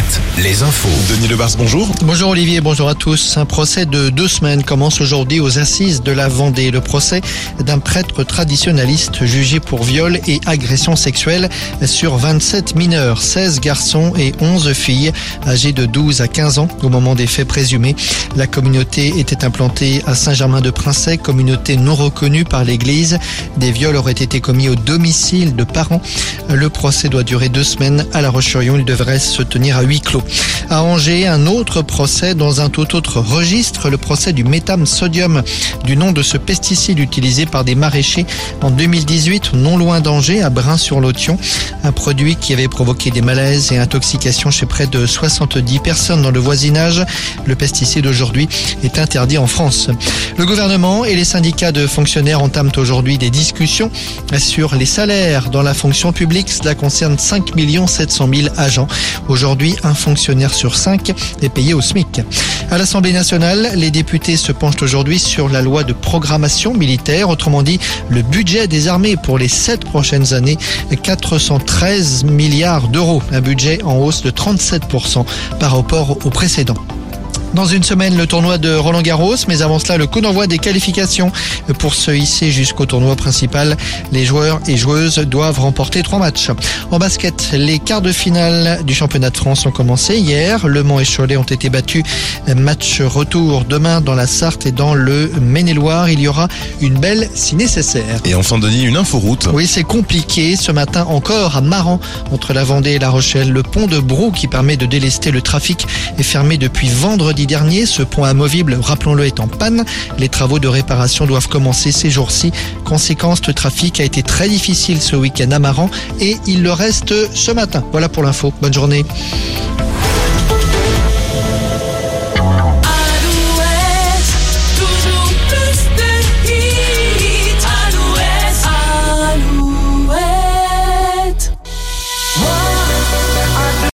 7, les infos. Denis Lebars, bonjour. Bonjour Olivier, bonjour à tous. Un procès de deux semaines commence aujourd'hui aux assises de la Vendée. Le procès d'un prêtre traditionnaliste jugé pour viol et agression sexuelle sur 27 mineurs, 16 garçons et 11 filles âgées de 12 à 15 ans au moment des faits présumés. La communauté était implantée à Saint-Germain-de-Princet, communauté non reconnue par l'église. Des viols auraient été commis au domicile de parents. Le procès doit durer deux semaines à La Roche-sur-Yon. Il devrait se tenir à huis clos. À Angers, un autre procès dans un tout autre registre, le procès du métham sodium, du nom de ce pesticide utilisé par des maraîchers en 2018, non loin d'Angers, à Brin-sur-Lotion. Un produit qui avait provoqué des malaises et intoxications chez près de 70 personnes dans le voisinage. Le pesticide aujourd'hui est interdit en France. Le gouvernement et les syndicats de fonctionnaires entament aujourd'hui des discussions sur les salaires dans la fonction publique. Cela concerne 5 700 000 agents. Aujourd'hui, un fonctionnaire cinq est payé au SMIC. À l'Assemblée nationale, les députés se penchent aujourd'hui sur la loi de programmation militaire, autrement dit le budget des armées pour les sept prochaines années, 413 milliards d'euros, un budget en hausse de 37% par rapport au précédent. Dans une semaine, le tournoi de Roland Garros, mais avant cela, le coup d'envoi des qualifications pour se hisser jusqu'au tournoi principal. Les joueurs et joueuses doivent remporter trois matchs. En basket, les quarts de finale du championnat de France ont commencé hier. Le Mans et Cholet ont été battus. Match retour demain dans la Sarthe et dans le Maine-et-Loire. Il y aura une belle si nécessaire. Et enfin, Denis, une inforoute. Oui, c'est compliqué. Ce matin encore à Maran, entre la Vendée et la Rochelle, le pont de Brou qui permet de délester le trafic est fermé depuis vendredi dernier. Ce pont amovible, rappelons-le, est en panne. Les travaux de réparation doivent commencer ces jours-ci. Conséquence, le trafic a été très difficile ce week-end à Maran et il le reste ce matin. Voilà pour l'info. Bonne journée.